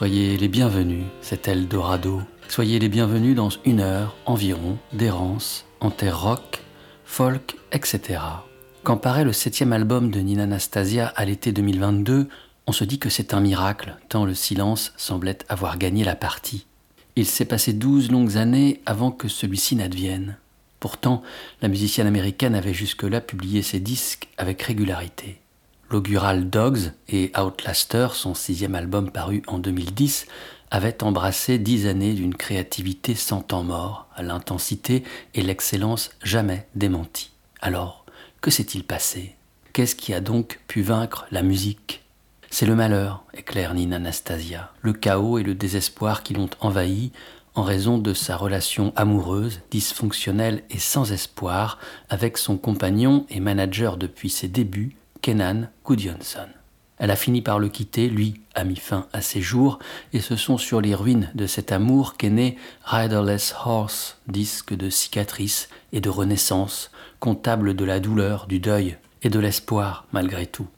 Soyez les bienvenus, c'est Eldorado. Soyez les bienvenus dans une heure environ d'errance en terre rock, folk, etc. Quand paraît le septième album de Nina Anastasia à l'été 2022, on se dit que c'est un miracle, tant le silence semblait avoir gagné la partie. Il s'est passé douze longues années avant que celui-ci n'advienne. Pourtant, la musicienne américaine avait jusque-là publié ses disques avec régularité. L'augural Dogs et Outlaster, son sixième album paru en 2010, avaient embrassé dix années d'une créativité sans temps mort, à l'intensité et l'excellence jamais démenties. Alors, que s'est-il passé? Qu'est-ce qui a donc pu vaincre la musique? C'est le malheur, éclaire Nina Anastasia, le chaos et le désespoir qui l'ont envahi en raison de sa relation amoureuse, dysfonctionnelle et sans espoir avec son compagnon et manager depuis ses débuts, Kenan Gudjonsson. Elle a fini par le quitter, lui a mis fin à ses jours, et ce sont sur les ruines de cet amour qu'est né Riderless Horse, disque de cicatrices et de renaissance, comptable de la douleur, du deuil et de l'espoir malgré tout.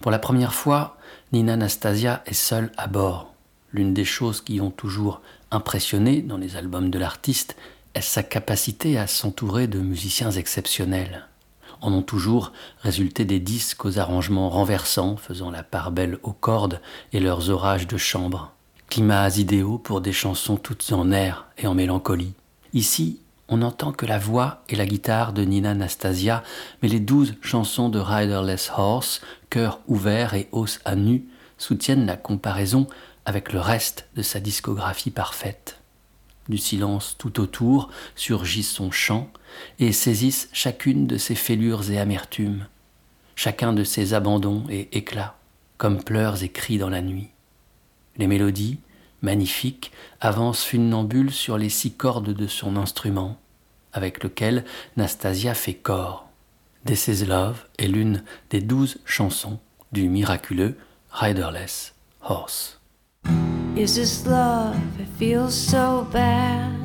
Pour la première fois, Nina Anastasia est seule à bord. L'une des choses qui ont toujours impressionné dans les albums de l'artiste est sa capacité à s'entourer de musiciens exceptionnels en ont toujours résulté des disques aux arrangements renversants, faisant la part belle aux cordes et leurs orages de chambre. Climats idéaux pour des chansons toutes en air et en mélancolie. Ici, on n'entend que la voix et la guitare de Nina Nastasia, mais les douze chansons de Riderless Horse, cœur ouvert et os à nu, soutiennent la comparaison avec le reste de sa discographie parfaite du silence tout autour, surgissent son chant et saisissent chacune de ses fêlures et amertumes, chacun de ses abandons et éclats, comme pleurs et cris dans la nuit. Les mélodies, magnifiques, avancent funambules sur les six cordes de son instrument, avec lequel Nastasia fait corps. This is Love est l'une des douze chansons du miraculeux Riderless Horse. Is this love? It feels so bad.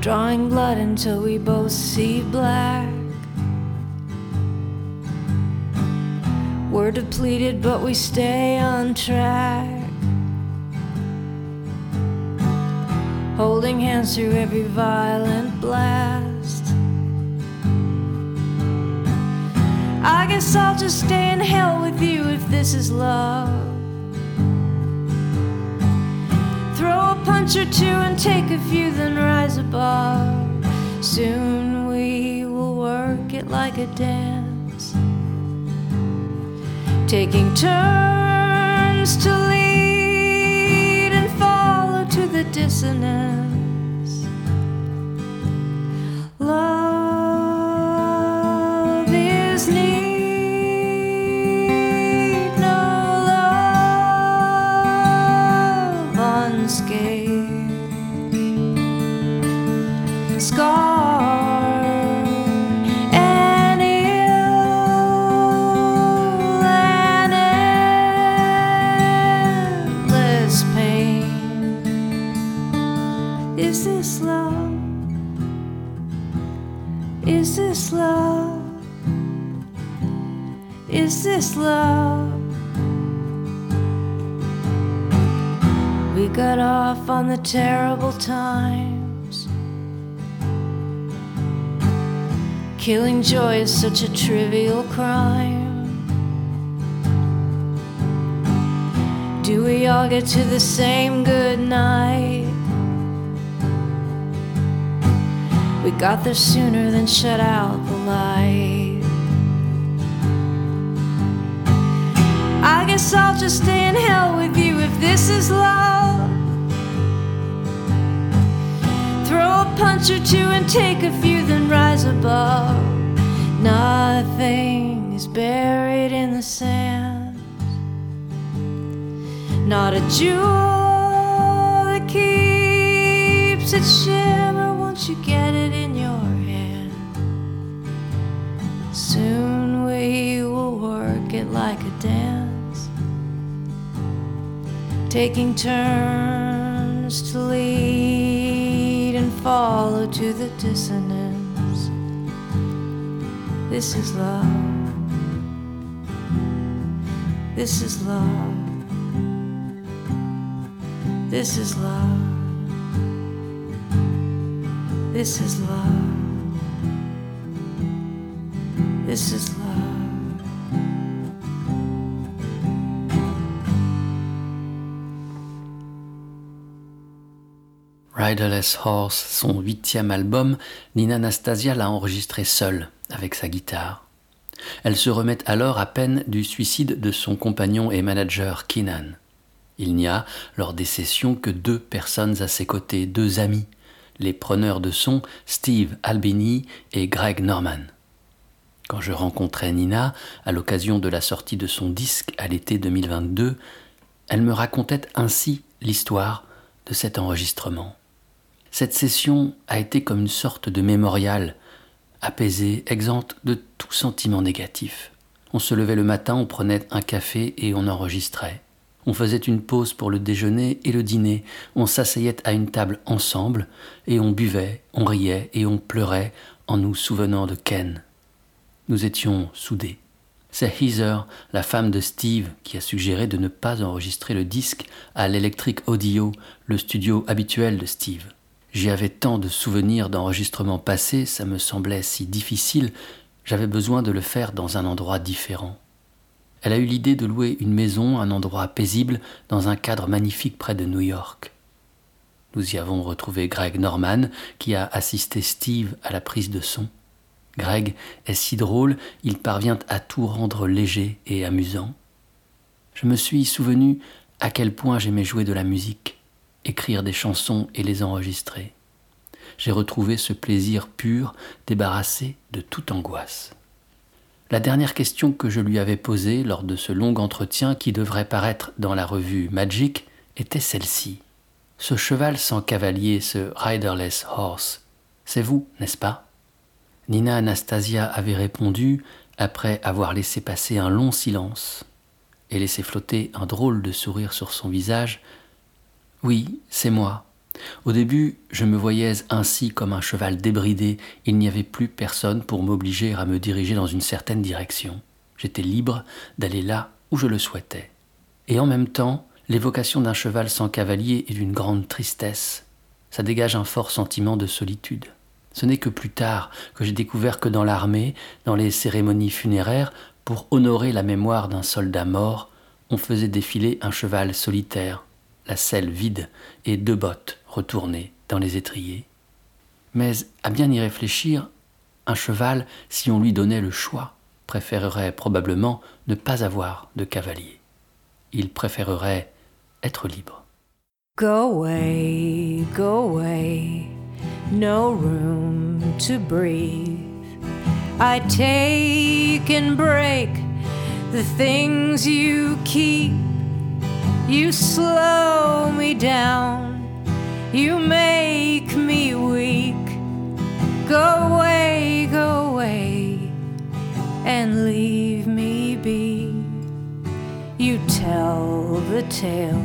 Drawing blood until we both see black. We're depleted, but we stay on track. Holding hands through every violent blast. I guess I'll just stay in hell with you if this is love. Throw a punch or two and take a few, then rise above. Soon we will work it like a dance, taking turns to lead and follow to the dissonance. Love. This love? Is this love? We got off on the terrible times. Killing joy is such a trivial crime. Do we all get to the same good night? We got there sooner than shut out the light. I guess I'll just stay in hell with you if this is love. Throw a punch or two and take a few, then rise above. Nothing is buried in the sand. Not a jewel that keeps its shimmer. Won't you get it in your hand? Soon we will work it like a dance taking turns to lead and follow to the dissonance. This is love. This is love. This is love. This is love. This is love. Riderless Horse, son huitième album, Nina Anastasia l'a enregistré seule, avec sa guitare. Elle se remet alors à peine du suicide de son compagnon et manager Keenan. Il n'y a, lors des sessions, que deux personnes à ses côtés, deux amis, les preneurs de son Steve Albini et Greg Norman. Quand je rencontrais Nina, à l'occasion de la sortie de son disque à l'été 2022, elle me racontait ainsi l'histoire de cet enregistrement. Cette session a été comme une sorte de mémorial, apaisée, exempte de tout sentiment négatif. On se levait le matin, on prenait un café et on enregistrait. On faisait une pause pour le déjeuner et le dîner, on s'asseyait à une table ensemble, et on buvait, on riait et on pleurait en nous souvenant de Ken. Nous étions soudés. C'est Heather, la femme de Steve, qui a suggéré de ne pas enregistrer le disque à l'Electric Audio, le studio habituel de Steve. J'y avais tant de souvenirs d'enregistrements passés, ça me semblait si difficile, j'avais besoin de le faire dans un endroit différent. Elle a eu l'idée de louer une maison, un endroit paisible, dans un cadre magnifique près de New York. Nous y avons retrouvé Greg Norman, qui a assisté Steve à la prise de son. Greg est si drôle, il parvient à tout rendre léger et amusant. Je me suis souvenu à quel point j'aimais jouer de la musique, écrire des chansons et les enregistrer. J'ai retrouvé ce plaisir pur, débarrassé de toute angoisse. La dernière question que je lui avais posée lors de ce long entretien qui devrait paraître dans la revue Magic était celle-ci. Ce cheval sans cavalier, ce riderless horse, c'est vous, n'est-ce pas? Nina Anastasia avait répondu après avoir laissé passer un long silence et laissé flotter un drôle de sourire sur son visage. Oui, c'est moi. Au début, je me voyais ainsi comme un cheval débridé, il n'y avait plus personne pour m'obliger à me diriger dans une certaine direction. J'étais libre d'aller là où je le souhaitais. Et en même temps, l'évocation d'un cheval sans cavalier est d'une grande tristesse. Ça dégage un fort sentiment de solitude. Ce n'est que plus tard que j'ai découvert que dans l'armée, dans les cérémonies funéraires, pour honorer la mémoire d'un soldat mort, on faisait défiler un cheval solitaire, la selle vide et deux bottes retournées dans les étriers. Mais à bien y réfléchir, un cheval, si on lui donnait le choix, préférerait probablement ne pas avoir de cavalier. Il préférerait être libre. Go away, go away, no room to breathe. I take and break the things you keep. You slow me down, you make me weak. Go away, go away, and leave me be. You tell the tale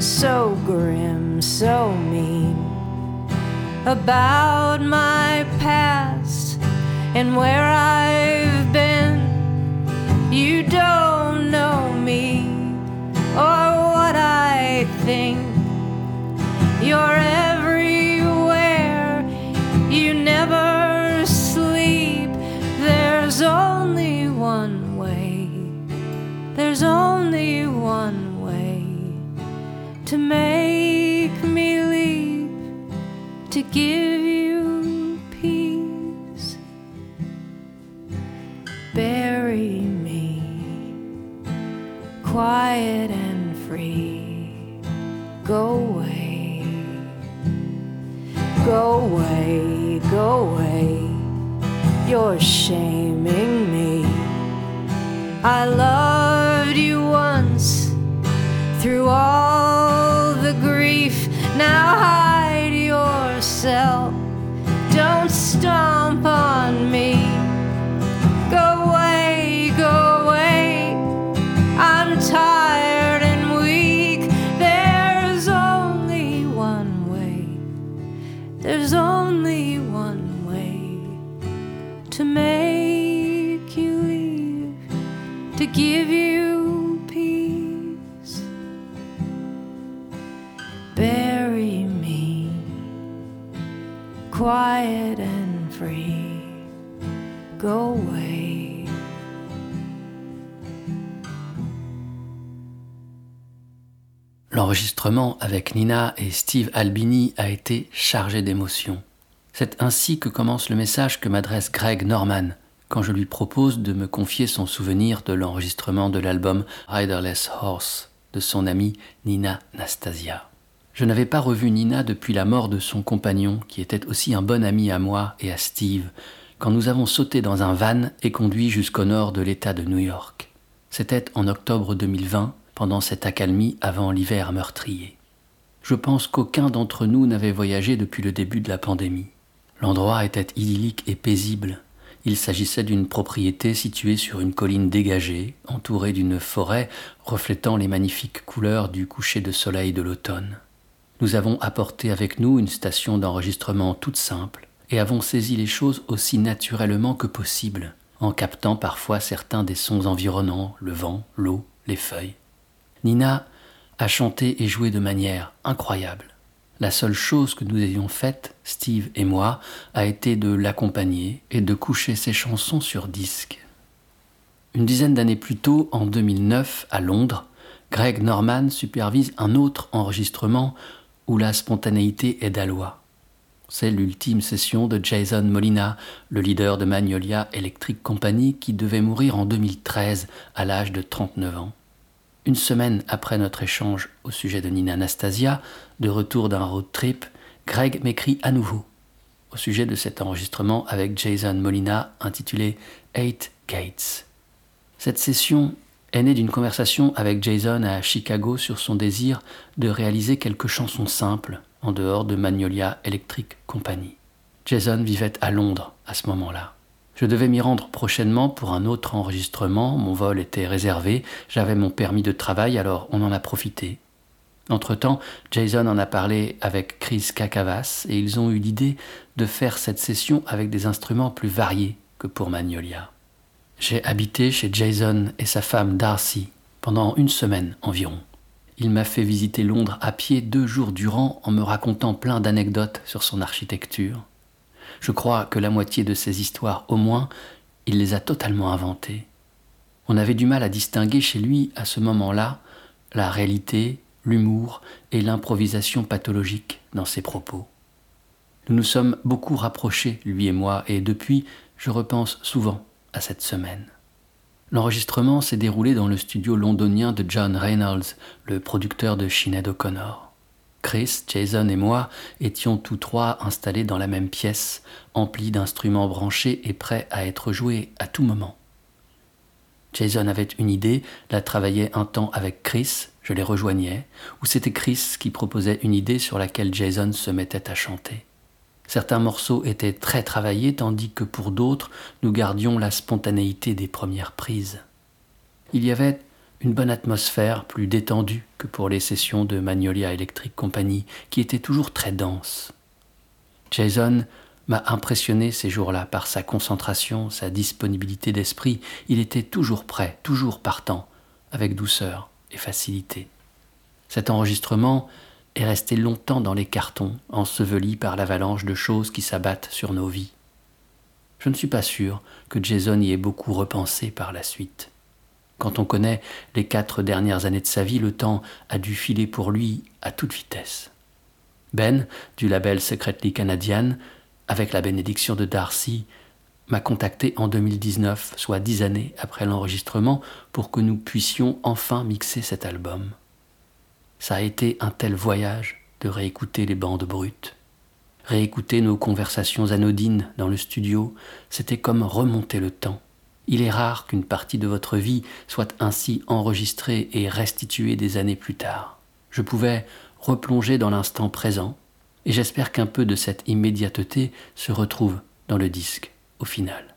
so grim, so mean about my past and where I've been. You don't know me or what I think. You're everywhere, you never sleep. There's only one way, there's only one way to make me leap, to give you peace. Bury me quiet and free. Go away, go away, go away. You're shaming me. I loved you once through all the grief. Now hide yourself. Don't stomp on me. Go away, Avec Nina et Steve Albini a été chargé d'émotions. C'est ainsi que commence le message que m'adresse Greg Norman quand je lui propose de me confier son souvenir de l'enregistrement de l'album Riderless Horse de son amie Nina Nastasia. Je n'avais pas revu Nina depuis la mort de son compagnon, qui était aussi un bon ami à moi et à Steve, quand nous avons sauté dans un van et conduit jusqu'au nord de l'État de New York. C'était en octobre 2020, pendant cette accalmie avant l'hiver meurtrier. Je pense qu'aucun d'entre nous n'avait voyagé depuis le début de la pandémie. L'endroit était idyllique et paisible, il s'agissait d'une propriété située sur une colline dégagée, entourée d'une forêt reflétant les magnifiques couleurs du coucher de soleil de l'automne. Nous avons apporté avec nous une station d'enregistrement toute simple et avons saisi les choses aussi naturellement que possible, en captant parfois certains des sons environnants, le vent, l'eau, les feuilles. Nina a chanté et joué de manière incroyable. La seule chose que nous ayons faite, Steve et moi, a été de l'accompagner et de coucher ses chansons sur disque. Une dizaine d'années plus tôt, en 2009, à Londres, Greg Norman supervise un autre enregistrement où la spontanéité est d'aloi. C'est l'ultime session de Jason Molina, le leader de Magnolia Electric Company, qui devait mourir en 2013 à l'âge de 39 ans. Une semaine après notre échange au sujet de Nina Anastasia, de retour d'un road trip, Greg m'écrit à nouveau au sujet de cet enregistrement avec Jason Molina intitulé Eight Gates. Cette session est née d'une conversation avec Jason à Chicago sur son désir de réaliser quelques chansons simples en dehors de Magnolia Electric Company. Jason vivait à Londres à ce moment-là. Je devais m'y rendre prochainement pour un autre enregistrement, mon vol était réservé, j'avais mon permis de travail, alors on en a profité. Entre-temps, Jason en a parlé avec Chris Kakavas et ils ont eu l'idée de faire cette session avec des instruments plus variés que pour Magnolia. J'ai habité chez Jason et sa femme Darcy pendant une semaine environ. Il m'a fait visiter Londres à pied deux jours durant en me racontant plein d'anecdotes sur son architecture. Je crois que la moitié de ces histoires, au moins, il les a totalement inventées. On avait du mal à distinguer chez lui, à ce moment-là, la réalité, l'humour et l'improvisation pathologique dans ses propos. Nous nous sommes beaucoup rapprochés, lui et moi, et depuis, je repense souvent à cette semaine. L'enregistrement s'est déroulé dans le studio londonien de John Reynolds, le producteur de Sinead O'Connor. Chris, Jason et moi étions tous trois installés dans la même pièce, emplie d'instruments branchés et prêts à être joués à tout moment. Jason avait une idée, la travaillait un temps avec Chris, je les rejoignais, ou c'était Chris qui proposait une idée sur laquelle Jason se mettait à chanter. Certains morceaux étaient très travaillés, tandis que pour d'autres, nous gardions la spontanéité des premières prises. Il y avait une bonne atmosphère, plus détendue que pour les sessions de Magnolia Electric Company, qui étaient toujours très denses. Jason m'a impressionné ces jours-là par sa concentration, sa disponibilité d'esprit. Il était toujours prêt, toujours partant, avec douceur et facilité. Cet enregistrement est resté longtemps dans les cartons, enseveli par l'avalanche de choses qui s'abattent sur nos vies. Je ne suis pas sûr que Jason y ait beaucoup repensé par la suite. Quand on connaît les quatre dernières années de sa vie, le temps a dû filer pour lui à toute vitesse. Ben, du label Secretly Canadian, avec la bénédiction de Darcy, m'a contacté en 2019, soit dix années après l'enregistrement, pour que nous puissions enfin mixer cet album. Ça a été un tel voyage de réécouter les bandes brutes. Réécouter nos conversations anodines dans le studio, c'était comme remonter le temps. Il est rare qu'une partie de votre vie soit ainsi enregistrée et restituée des années plus tard. Je pouvais replonger dans l'instant présent, et j'espère qu'un peu de cette immédiateté se retrouve dans le disque au final.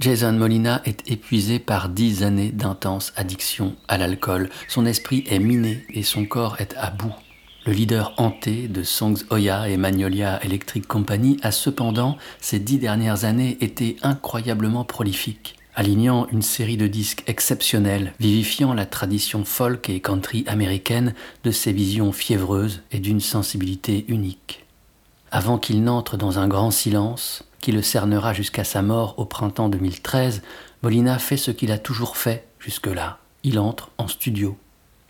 Jason Molina est épuisé par dix années d'intense addiction à l'alcool. Son esprit est miné et son corps est à bout. Le leader hanté de Songs Oya et Magnolia Electric Company a cependant, ces dix dernières années, été incroyablement prolifique, alignant une série de disques exceptionnels, vivifiant la tradition folk et country américaine de ses visions fiévreuses et d'une sensibilité unique. Avant qu'il n'entre dans un grand silence, qui le cernera jusqu'à sa mort au printemps 2013, Molina fait ce qu'il a toujours fait jusque-là. Il entre en studio.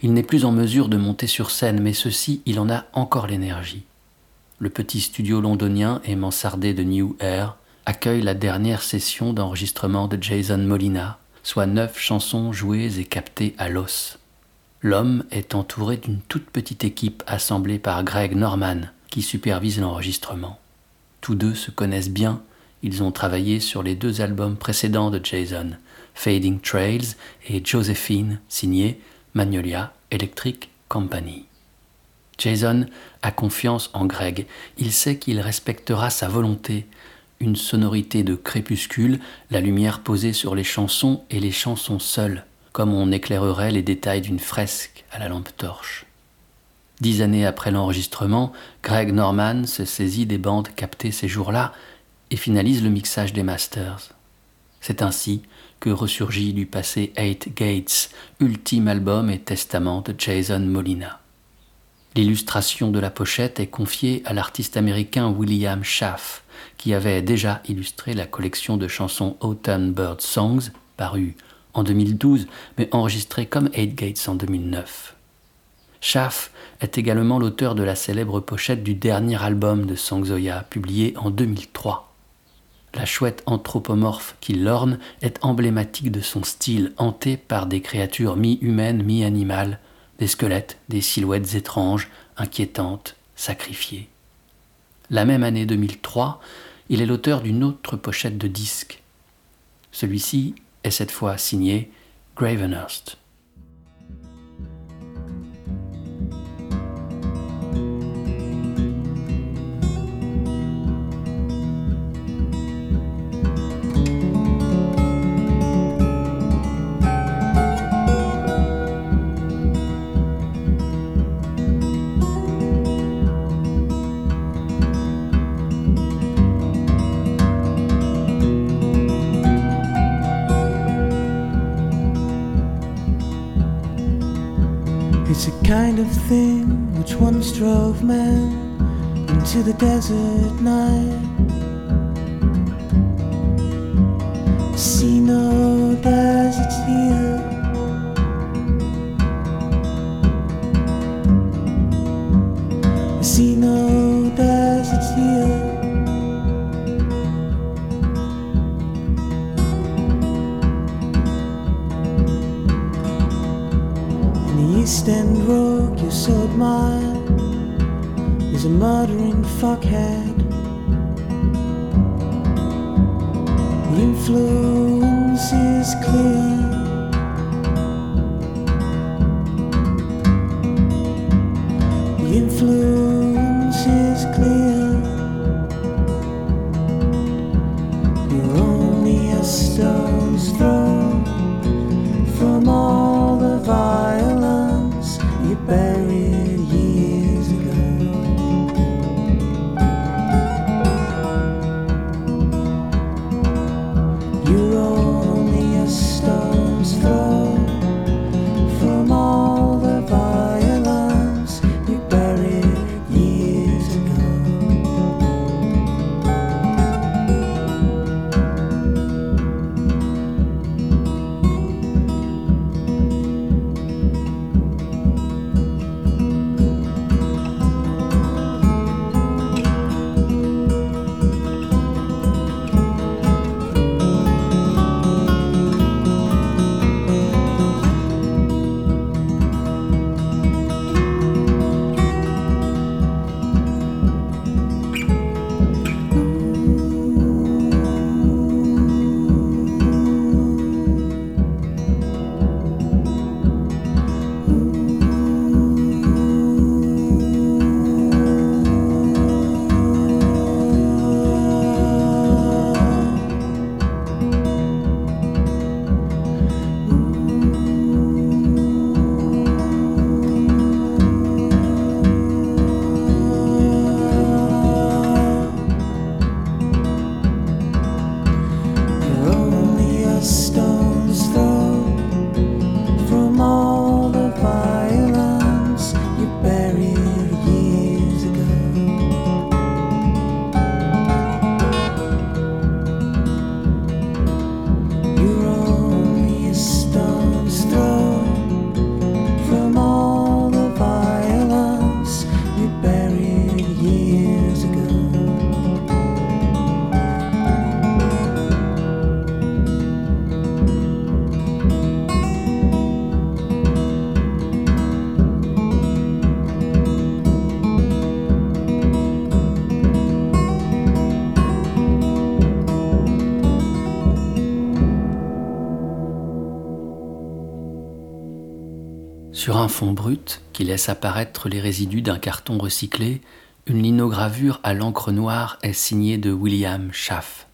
Il n'est plus en mesure de monter sur scène, mais ceci, il en a encore l'énergie. Le petit studio londonien et mansardé de New Air accueille la dernière session d'enregistrement de Jason Molina, soit neuf chansons jouées et captées à l'os. L'homme est entouré d'une toute petite équipe assemblée par Greg Norman, qui supervise l'enregistrement. Tous deux se connaissent bien, ils ont travaillé sur les deux albums précédents de Jason, Fading Trails et Josephine, signé Magnolia Electric Company. Jason a confiance en Greg, il sait qu'il respectera sa volonté, une sonorité de crépuscule, la lumière posée sur les chansons et les chansons seules, comme on éclairerait les détails d'une fresque à la lampe torche. Dix années après l'enregistrement, Greg Norman se saisit des bandes captées ces jours-là et finalise le mixage des masters. C'est ainsi que ressurgit du passé Eight Gates, ultime album et testament de Jason Molina. L'illustration de la pochette est confiée à l'artiste américain William Schaff, qui avait déjà illustré la collection de chansons Autumn Bird Songs, parue en 2012, mais enregistrée comme Eight Gates en 2009. Schaff est également l'auteur de la célèbre pochette du dernier album de Sangzoya, publié en 2003. La chouette anthropomorphe qui l'orne est emblématique de son style hanté par des créatures mi-humaines, mi-animales, des squelettes, des silhouettes étranges, inquiétantes, sacrifiées. La même année 2003, il est l'auteur d'une autre pochette de disque. Celui-ci est cette fois signé Gravenhurst. Kind of thing which once drove men into the desert night. See no deserts here. You so admire is a murdering fuckhead. The influence Sur un fond brut qui laisse apparaître les résidus d'un carton recyclé, une linogravure à l'encre noire est signée de William Schaff.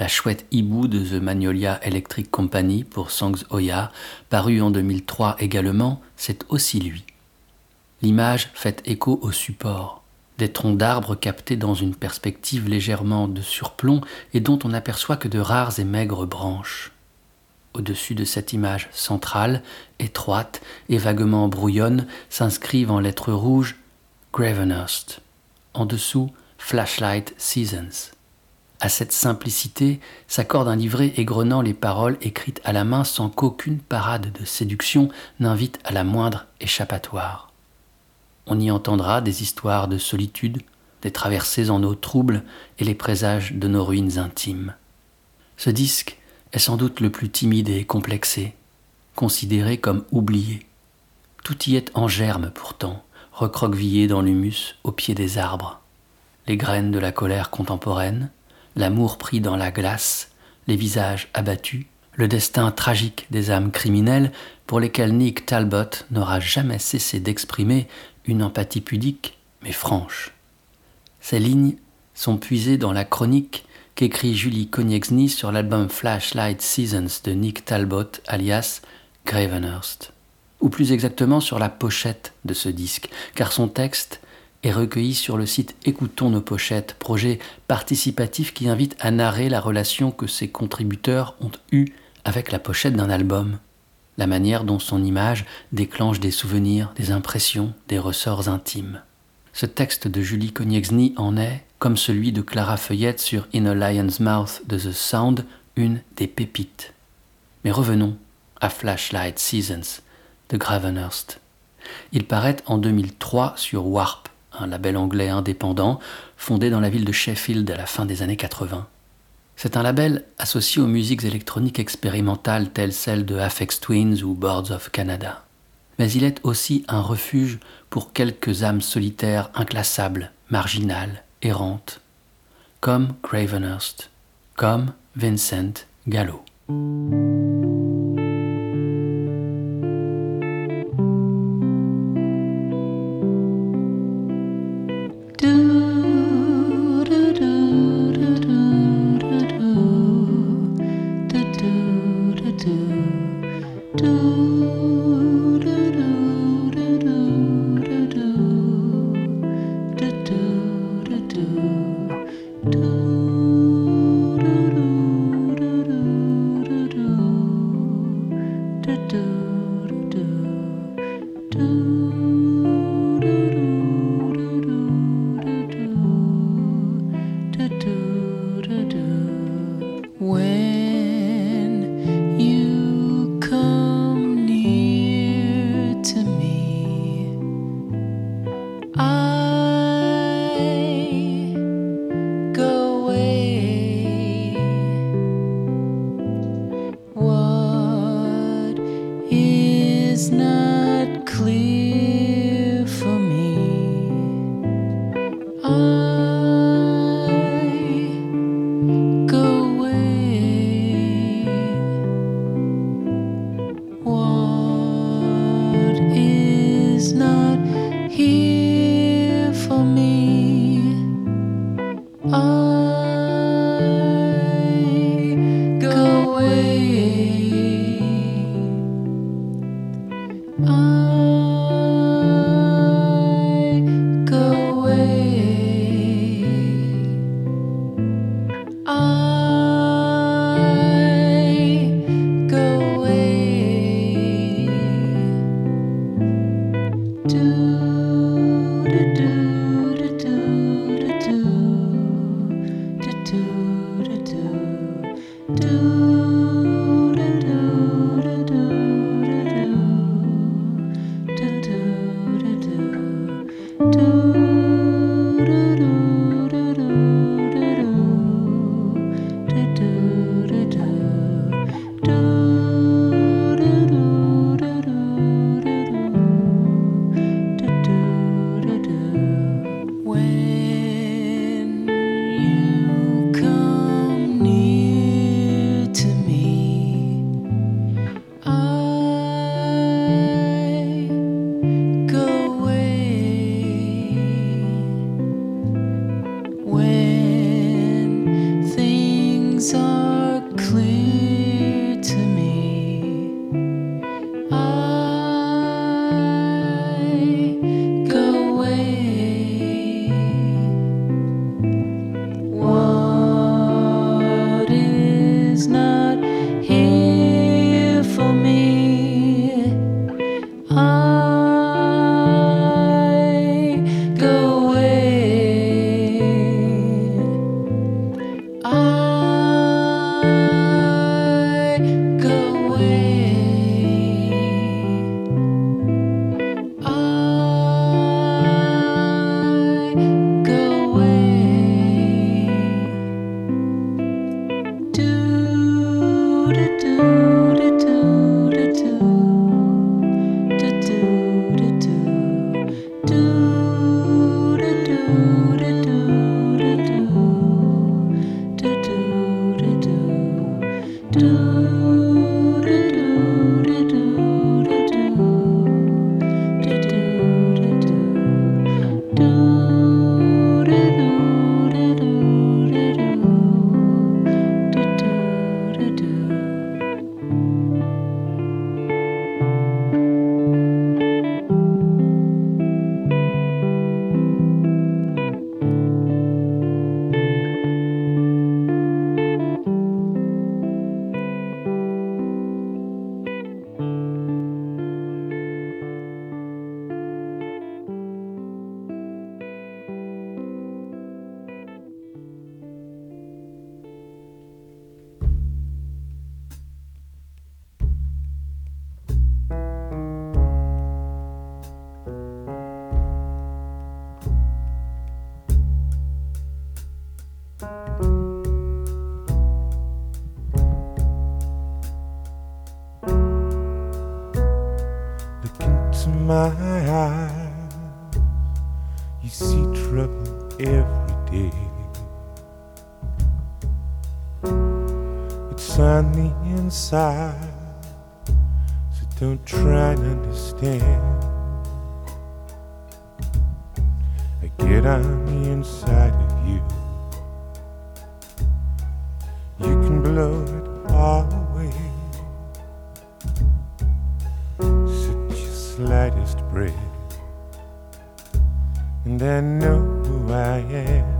La chouette hibou de The Magnolia Electric Company pour Songs Oya, paru en 2003 également, c'est aussi lui. L'image fait écho au support, des troncs d'arbres captés dans une perspective légèrement de surplomb et dont on n'aperçoit que de rares et maigres branches. Au-dessus de cette image centrale, étroite et vaguement brouillonne, s'inscrivent en lettres rouges Gravenhurst. En dessous, Flashlight Seasons. À cette simplicité s'accorde un livret égrenant les paroles écrites à la main sans qu'aucune parade de séduction n'invite à la moindre échappatoire. On y entendra des histoires de solitude, des traversées en eau troubles et les présages de nos ruines intimes. Ce disque sans doute le plus timide et complexé, considéré comme oublié. Tout y est en germe pourtant, recroquevillé dans l'humus au pied des arbres. Les graines de la colère contemporaine, l'amour pris dans la glace, les visages abattus, le destin tragique des âmes criminelles pour lesquelles Nick Talbot n'aura jamais cessé d'exprimer une empathie pudique mais franche. Ces lignes sont puisées dans la chronique qu'écrit Julie Konieczny sur l'album Flashlight Seasons de Nick Talbot alias Gravenhurst, ou plus exactement sur la pochette de ce disque, car son texte est recueilli sur le site Écoutons nos pochettes, projet participatif qui invite à narrer la relation que ses contributeurs ont eue avec la pochette d'un album, la manière dont son image déclenche des souvenirs, des impressions, des ressorts intimes. Ce texte de Julie Konieczny en est, comme celui de Clara Feuillette sur In a Lion's Mouth de The Sound, une des pépites. Mais revenons à Flashlight Seasons de Gravenhurst. Il paraît en 2003 sur Warp, un label anglais indépendant fondé dans la ville de Sheffield à la fin des années 80. C'est un label associé aux musiques électroniques expérimentales telles celles de Afex Twins ou Boards of Canada. Mais il est aussi un refuge pour quelques âmes solitaires inclassables, marginales, comme Cravenhurst, comme Vincent Gallo. and I know who I am.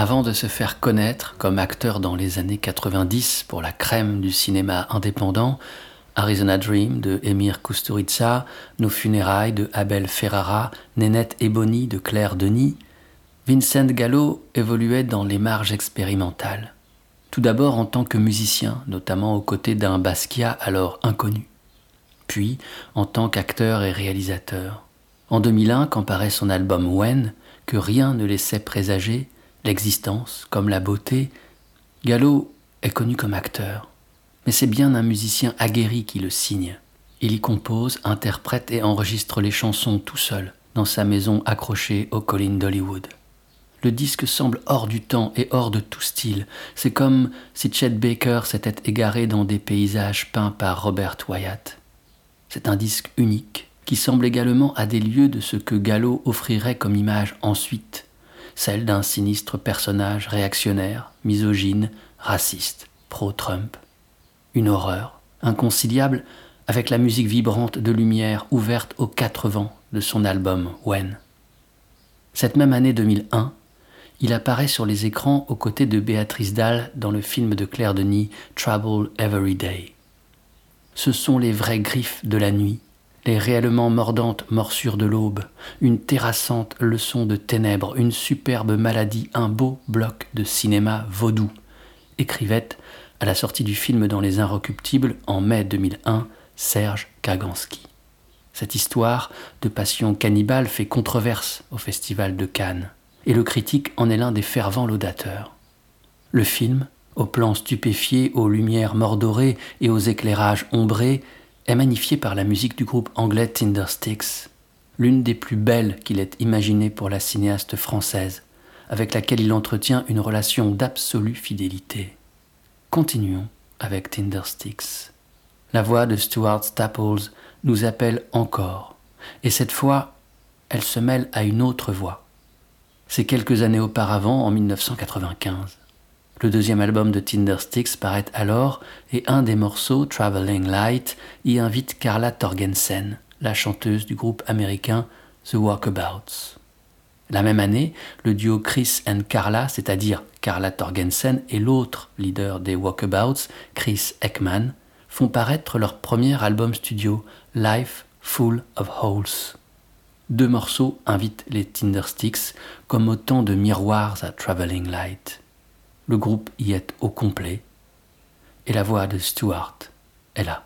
Avant de se faire connaître comme acteur dans les années 90 pour la crème du cinéma indépendant, Arizona Dream de Emir Kusturica, Nos funérailles de Abel Ferrara, Nénette Ebony de Claire Denis, Vincent Gallo évoluait dans les marges expérimentales. Tout d'abord en tant que musicien, notamment aux côtés d'un Basquiat alors inconnu. Puis en tant qu'acteur et réalisateur. En 2001, quand paraît son album When, que rien ne laissait présager, l'existence comme la beauté, Gallo est connu comme acteur. Mais c'est bien un musicien aguerri qui le signe. Il y compose, interprète et enregistre les chansons tout seul, dans sa maison accrochée aux collines d'Hollywood. Le disque semble hors du temps et hors de tout style. C'est comme si Chet Baker s'était égaré dans des paysages peints par Robert Wyatt. C'est un disque unique qui semble également à des lieux de ce que Gallo offrirait comme image ensuite celle d'un sinistre personnage réactionnaire, misogyne, raciste, pro-Trump. Une horreur, inconciliable avec la musique vibrante de lumière ouverte aux quatre vents de son album When. Cette même année 2001, Il apparaît sur les écrans aux côtés de Béatrice Dalle dans le film de Claire Denis Trouble Every Day. Ce sont les vraies griffes de la nuit, les réellement mordantes morsures de l'aube, une terrassante leçon de ténèbres, une superbe maladie, un beau bloc de cinéma vaudou, écrivait, à la sortie du film dans Les Inrecuptibles en mai 2001, Serge Kaganski. Cette histoire de passion cannibale fait controverse au Festival de Cannes et le critique en est l'un des fervents laudateurs. Le film, aux plans stupéfiés, aux lumières mordorées et aux éclairages ombrés, est magnifié par la musique du groupe anglais Tindersticks, l'une des plus belles qu'il ait imaginées pour la cinéaste française, avec laquelle il entretient une relation d'absolue fidélité. Continuons avec Tindersticks. La voix de Stuart Staples nous appelle encore, et cette fois, elle se mêle à une autre voix, c'est quelques années auparavant, en 1995. Le deuxième album de Tindersticks paraît alors et un des morceaux, Traveling Light, y invite Carla Torgensen, la chanteuse du groupe américain The Walkabouts. La même année, le duo Chris and Carla, c'est-à-dire Carla Torgensen et l'autre leader des Walkabouts, Chris Ekman, font paraître leur premier album studio, Life Full of Holes deux morceaux invitent les Tindersticks comme autant de miroirs à Traveling Light. Le groupe y est au complet et la voix de Stuart est là.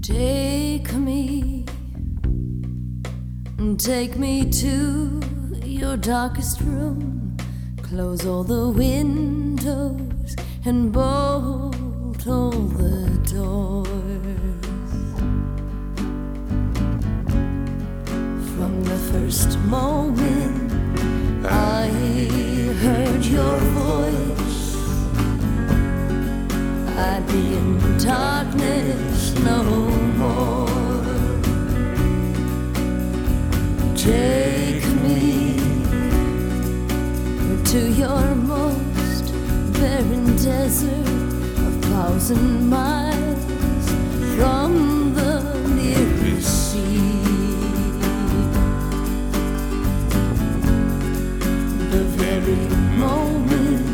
Take me, take me to your darkest room. Close all the windows and bolt all the doors. From the first moment I heard your voice, I'd be in darkness no more. Take me to your most barren desert, a thousand miles from The very moment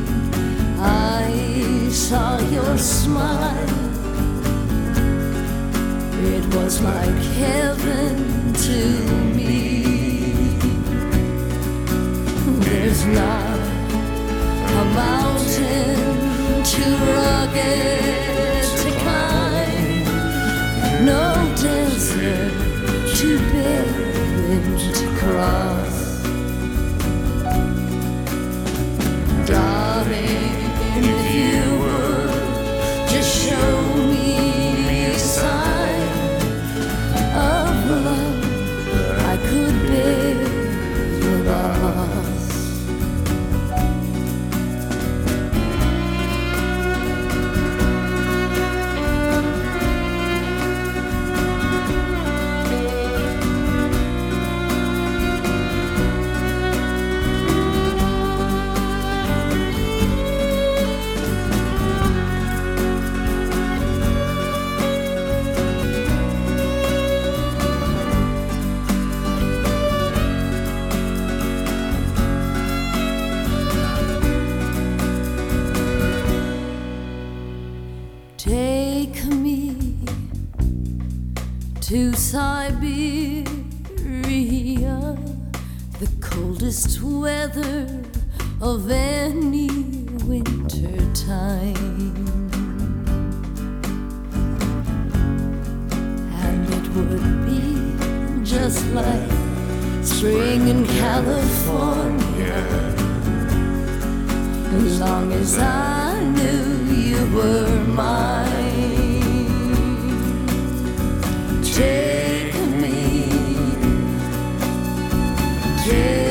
I saw your smile, it was like heaven to me. There's not a mountain too rugged Siberia, the coldest weather of any winter time. And it would be just like spring in California, as long as I knew you were mine. Take you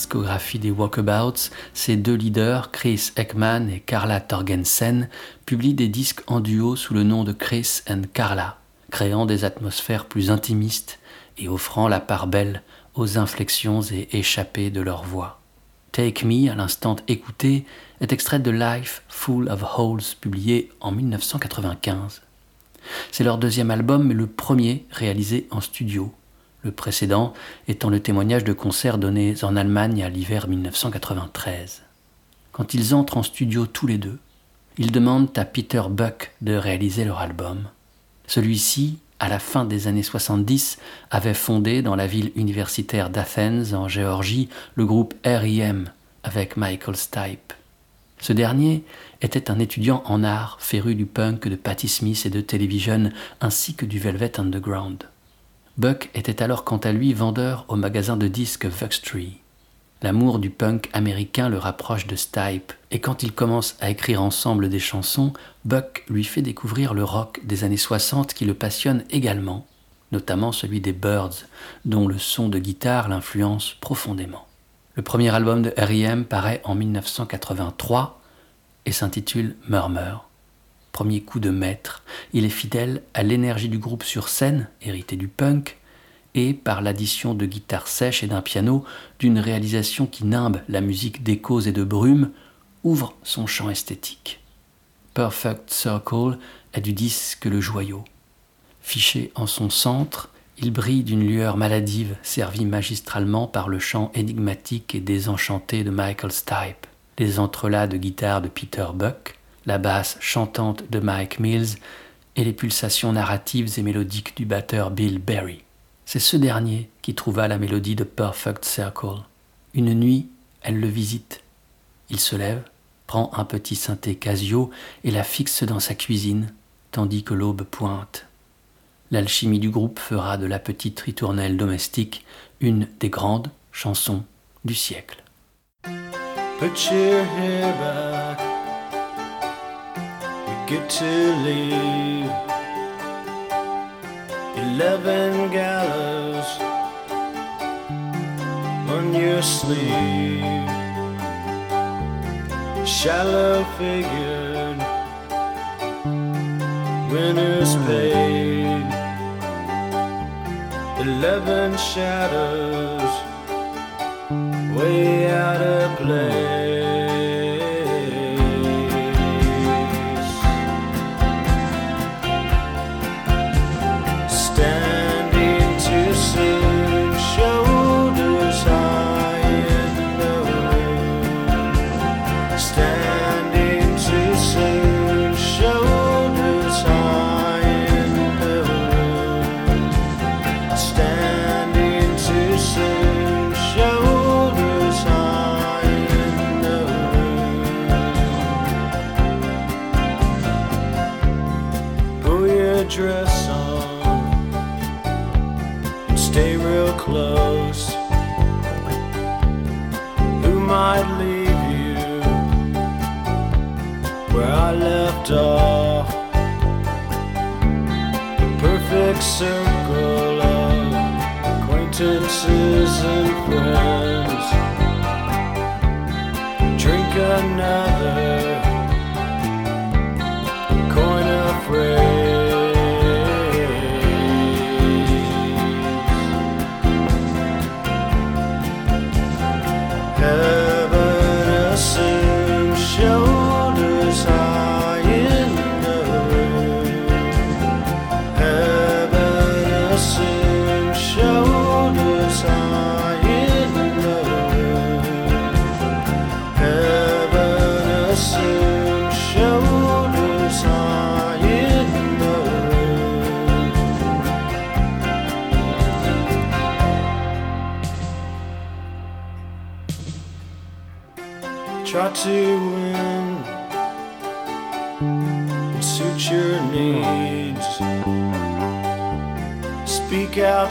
discographie des Walkabouts, ces deux leaders, Chris Ekman et Carla Torgensen, publient des disques en duo sous le nom de Chris and Carla, créant des atmosphères plus intimistes et offrant la part belle aux inflexions et échappées de leur voix. Take Me, à l'instant écouté, est extrait de Life Full of Holes, publié en 1995. C'est leur deuxième album, mais le premier réalisé en studio, le précédent étant le témoignage de concerts donnés en Allemagne à l'hiver 1993. Quand ils entrent en studio tous les deux, ils demandent à Peter Buck de réaliser leur album. Celui-ci, à la fin des années 70, avait fondé dans la ville universitaire d'Athens, en Géorgie, le groupe R.I.M. avec Michael Stipe. Ce dernier était un étudiant en art, féru du punk, de Patti Smith et de Television, ainsi que du Velvet Underground. Buck était alors quant à lui vendeur au magasin de disques Vuxtree. L'amour du punk américain le rapproche de Stipe, et quand ils commencent à écrire ensemble des chansons, Buck lui fait découvrir le rock des années 60 qui le passionne également, notamment celui des Birds, dont le son de guitare l'influence profondément. Le premier album de R.I.M. paraît en 1983 et s'intitule Murmur. Premier coup de maître, il est fidèle à l'énergie du groupe sur scène, hérité du punk, et par l'addition de guitares sèches et d'un piano, d'une réalisation qui nimbe la musique d'échos et de brume, ouvre son champ esthétique. Perfect Circle est du disque le joyau. Fiché en son centre, il brille d'une lueur maladive, servie magistralement par le chant énigmatique et désenchanté de Michael Stipe, les entrelacs de guitare de Peter Buck, la basse chantante de Mike Mills et les pulsations narratives et mélodiques du batteur Bill Berry. C'est ce dernier qui trouva la mélodie de Perfect Circle. Une nuit, elle le visite. Il se lève, prend un petit synthé Casio et la fixe dans sa cuisine, tandis que l'aube pointe l'alchimie du groupe fera de la petite ritournelle domestique une des grandes chansons du siècle. Get to leave. Eleven gallows on your sleeve. Shallow figured winners paid. Eleven shadows way out of place. dark.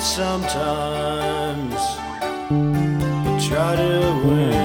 Sometimes, but try to win.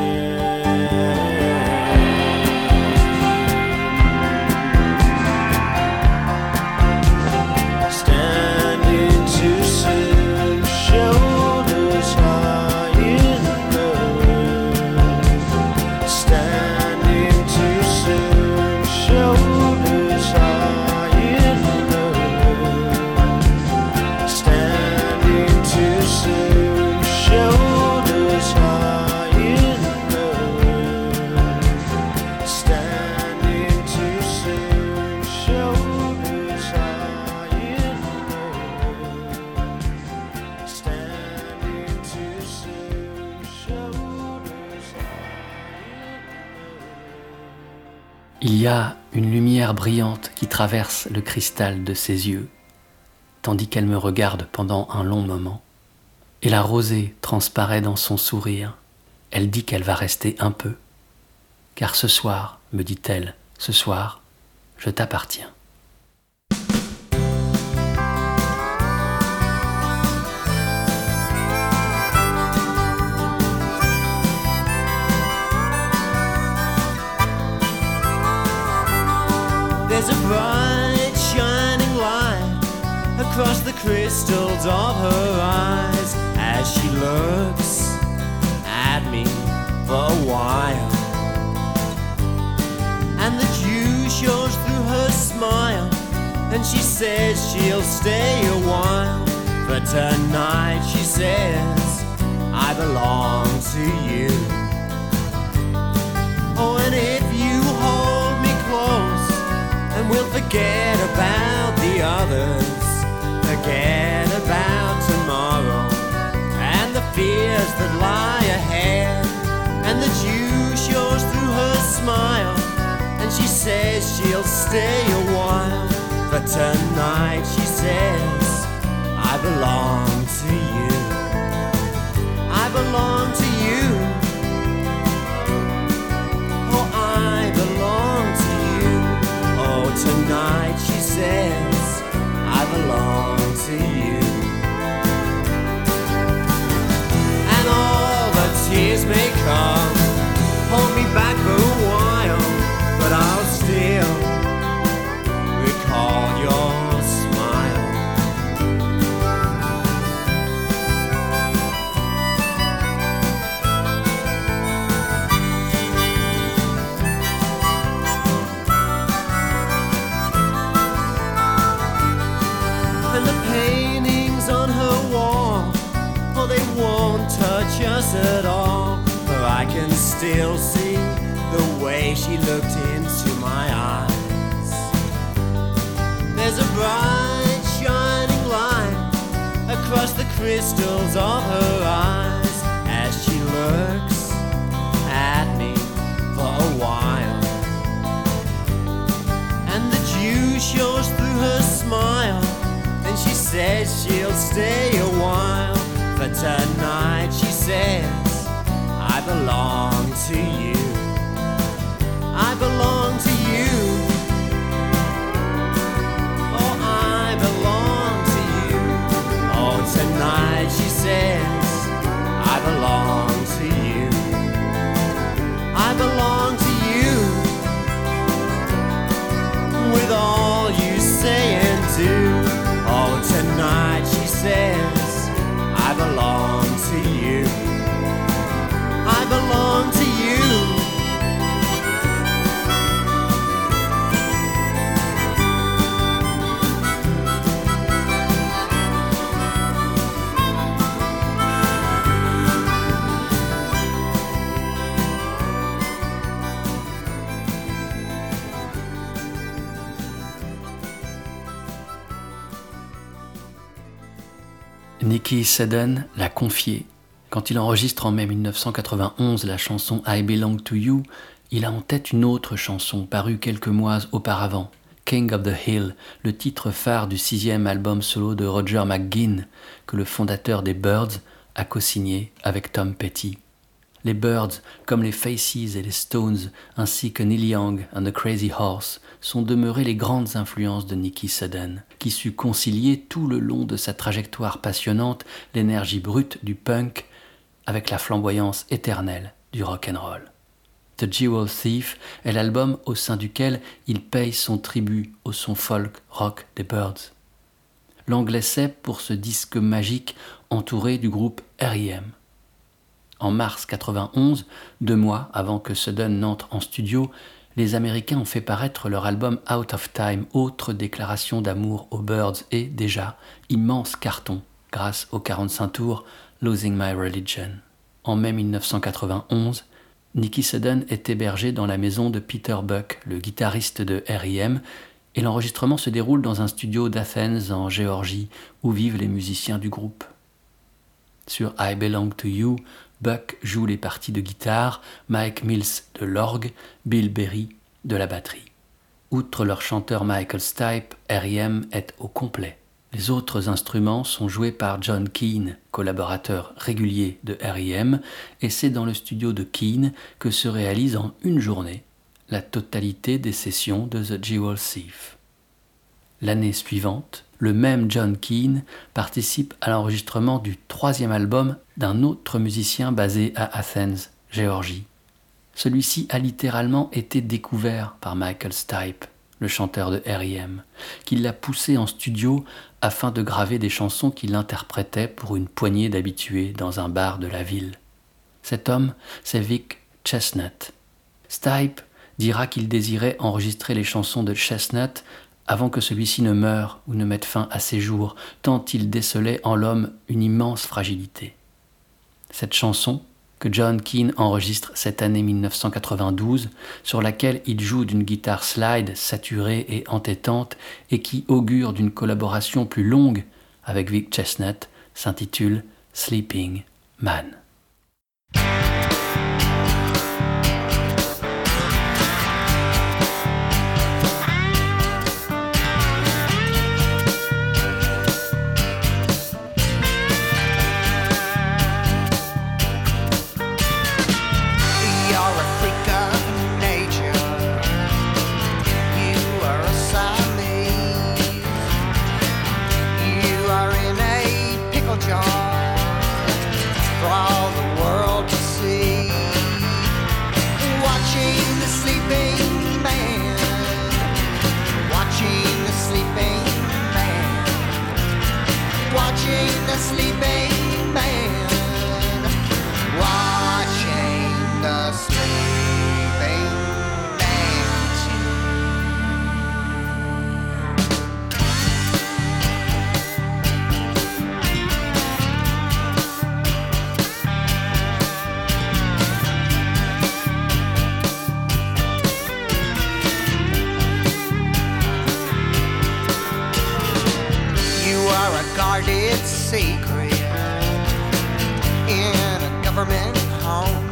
Brillante qui traverse le cristal de ses yeux, tandis qu'elle me regarde pendant un long moment. Et la rosée transparaît dans son sourire. Elle dit qu'elle va rester un peu. Car ce soir, me dit-elle, ce soir, je t'appartiens. There's a bright shining light across the crystals of her eyes as she looks at me for a while. And the dew shows through her smile, and she says she'll stay a while. But tonight she says, I belong to you. Oh, and if you and we'll forget about the others, forget about tomorrow, and the fears that lie ahead. And the dew shows through her smile, and she says she'll stay a while. But tonight she says, I belong to you. I belong to you. Says, I belong to you. And all the tears may come, hold me back for a at all. For I can still see the way she looked into my eyes. There's a bright shining light across the crystals of her eyes as she looks at me for a while. And the dew shows through her smile. And she says she'll stay a while. But tonight she says, I belong to you. I belong to you. Oh, I belong to you. Oh, tonight she says, I belong to you. I belong to you with all you say and do. Oh, tonight she says, I belong belong to you. Nicky Seddon l'a confié. Quand il enregistre en mai 1991 la chanson I Belong to You, il a en tête une autre chanson parue quelques mois auparavant, King of the Hill, le titre phare du sixième album solo de Roger McGuinn, que le fondateur des Birds a co-signé avec Tom Petty. Les Birds, comme les Faces et les Stones, ainsi que Neil Young and the Crazy Horse, sont demeurés les grandes influences de Nicky Sudden, qui sut concilier tout le long de sa trajectoire passionnante l'énergie brute du punk avec la flamboyance éternelle du rock and roll. The Jewel Thief est l'album au sein duquel il paye son tribut au son folk rock des Birds. L'anglais sait pour ce disque magique entouré du groupe R.I.M. En mars 91, deux mois avant que Sudden n'entre en studio, les Américains ont fait paraître leur album Out of Time, autre déclaration d'amour aux Birds et déjà immense carton grâce au 45 tours Losing My Religion. En mai 1991, Nicky Sudden est hébergé dans la maison de Peter Buck, le guitariste de R.I.M., et l'enregistrement se déroule dans un studio d'Athens en Géorgie où vivent les musiciens du groupe. Sur I Belong to You, Buck joue les parties de guitare, Mike Mills de l'orgue, Bill Berry de la batterie. Outre leur chanteur Michael Stipe, R.E.M. est au complet. Les autres instruments sont joués par John Keane, collaborateur régulier de R.E.M., et c'est dans le studio de Keane que se réalise en une journée la totalité des sessions de The Jewel Thief. L'année suivante, le même John Keane participe à l'enregistrement du troisième album d'un autre musicien basé à Athens, Géorgie. Celui-ci a littéralement été découvert par Michael Stipe le chanteur de R.I.M., qui l'a poussé en studio afin de graver des chansons qu'il interprétait pour une poignée d'habitués dans un bar de la ville. Cet homme, c'est Vic Chestnut. Stipe dira qu'il désirait enregistrer les chansons de Chestnut avant que celui-ci ne meure ou ne mette fin à ses jours, tant il décelait en l'homme une immense fragilité. Cette chanson, John Keane enregistre cette année 1992, sur laquelle il joue d'une guitare slide saturée et entêtante et qui augure d'une collaboration plus longue avec Vic Chestnut, s'intitule Sleeping Man. guarded secret in a government home.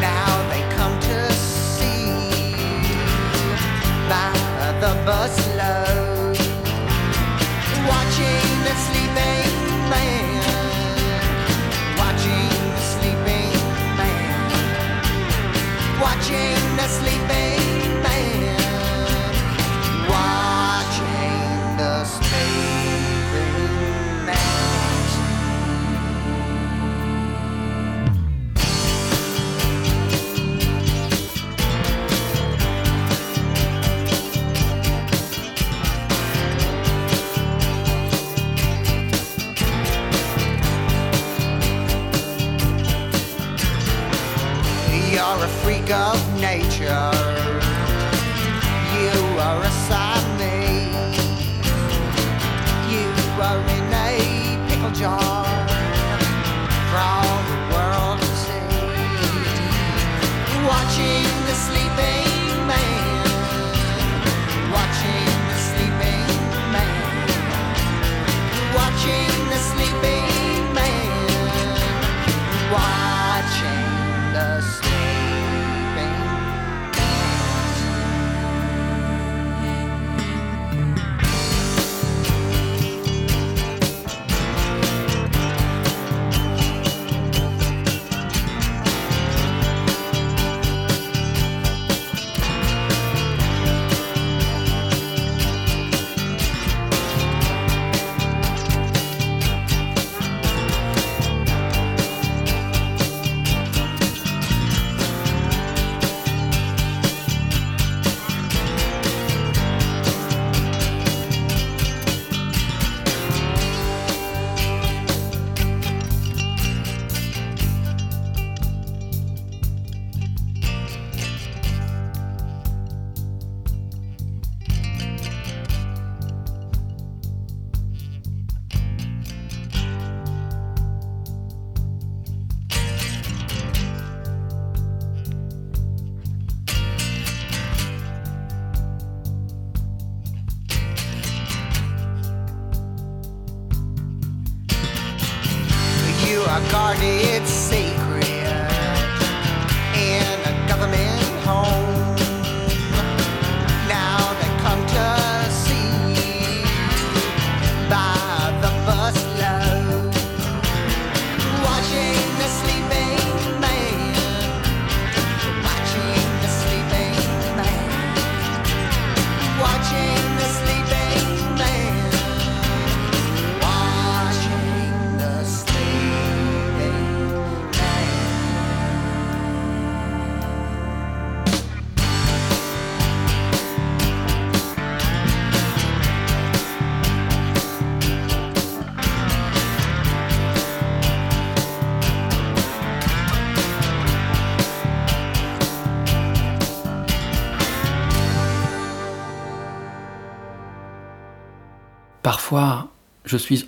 Now they come to see by the busload, watching the sleeping man, watching the sleeping man, watching the sleeping. of nature. You are a Siamese. You are in a pickle jar.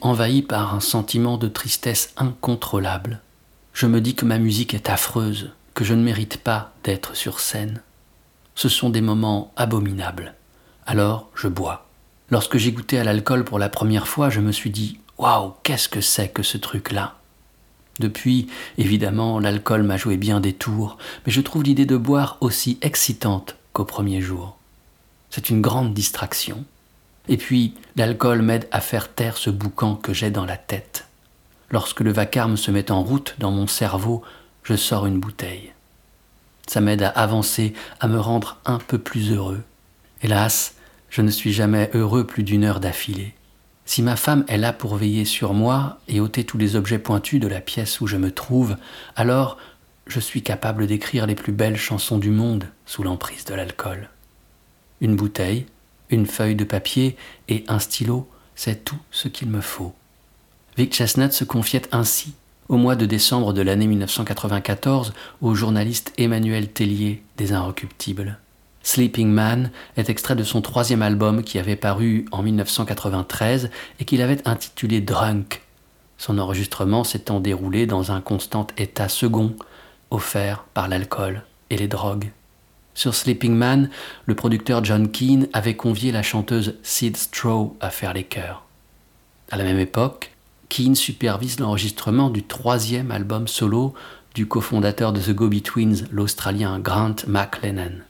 Envahi par un sentiment de tristesse incontrôlable. Je me dis que ma musique est affreuse, que je ne mérite pas d'être sur scène. Ce sont des moments abominables. Alors je bois. Lorsque j'ai goûté à l'alcool pour la première fois, je me suis dit Waouh, qu'est-ce que c'est que ce truc-là? Depuis, évidemment, l'alcool m'a joué bien des tours, mais je trouve l'idée de boire aussi excitante qu'au premier jour. C'est une grande distraction. Et puis, l'alcool m'aide à faire taire ce boucan que j'ai dans la tête. Lorsque le vacarme se met en route dans mon cerveau, je sors une bouteille. Ça m'aide à avancer, à me rendre un peu plus heureux. Hélas, je ne suis jamais heureux plus d'une heure d'affilée. Si ma femme est là pour veiller sur moi et ôter tous les objets pointus de la pièce où je me trouve, alors je suis capable d'écrire les plus belles chansons du monde sous l'emprise de l'alcool. Une bouteille, une feuille de papier et un stylo, c'est tout ce qu'il me faut. Vic Chestnut se confiait ainsi au mois de décembre de l'année 1994 au journaliste Emmanuel Tellier des Inrecuptibles. Sleeping Man est extrait de son troisième album qui avait paru en 1993 et qu'il avait intitulé Drunk, son enregistrement s'étant déroulé dans un constant état second, offert par l'alcool et les drogues. Sur Sleeping Man, le producteur John Keane avait convié la chanteuse Sid Straw à faire les chœurs. À la même époque, Keane supervise l'enregistrement du troisième album solo du cofondateur de The Go-Betweens, l'Australien Grant McLennan.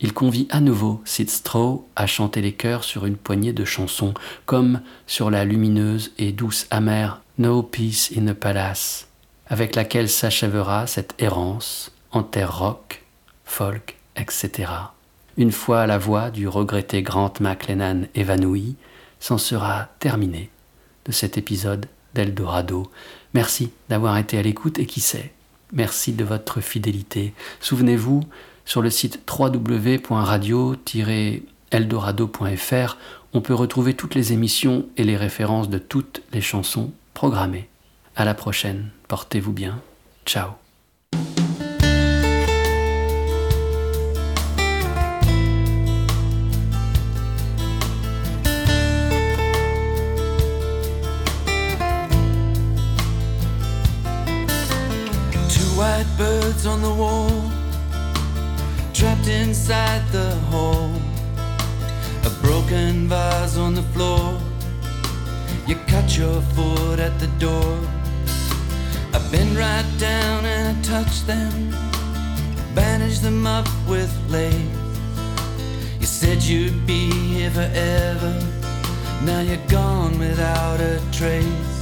Il convie à nouveau Sid Straw à chanter les chœurs sur une poignée de chansons, comme sur la lumineuse et douce amère No Peace in a Palace, avec laquelle s'achèvera cette errance en terre rock, folk, etc. Une fois la voix du regretté Grant McLennan évanouie, s'en sera terminé de cet épisode d'Eldorado. Merci d'avoir été à l'écoute et qui sait, merci de votre fidélité. Souvenez-vous, sur le site www.radio-eldorado.fr, on peut retrouver toutes les émissions et les références de toutes les chansons programmées. À la prochaine, portez-vous bien. Ciao. White birds on the wall, trapped inside the hole. A broken vase on the floor. You cut your foot at the door. I bend right down and I touch them, bandage them up with lace. You said you'd be here forever. Now you're gone without a trace.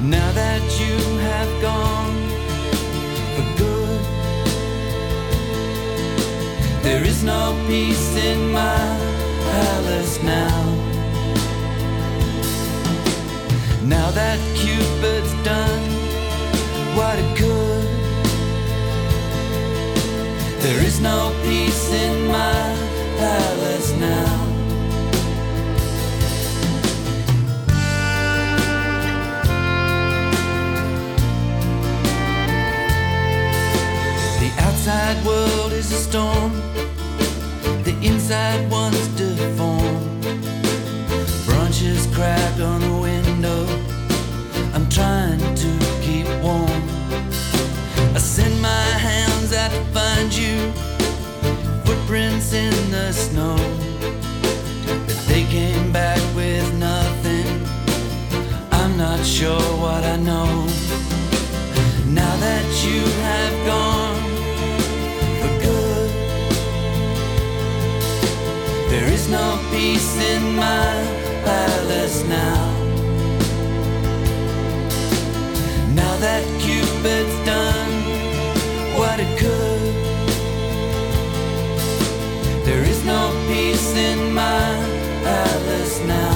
Now that you have gone for good. There is no peace in my palace now. Now that Cupid's done what it could, there is no peace in my palace now. Outside world is a storm, the inside one's deformed. Branches cracked on the window, I'm trying to keep warm. I send my hands out to find you, footprints in the snow. But they came back with nothing, I'm not sure what I know. Now that you have gone There is no peace in my palace now. Now that Cupid's done what it could, there is no peace in my palace now.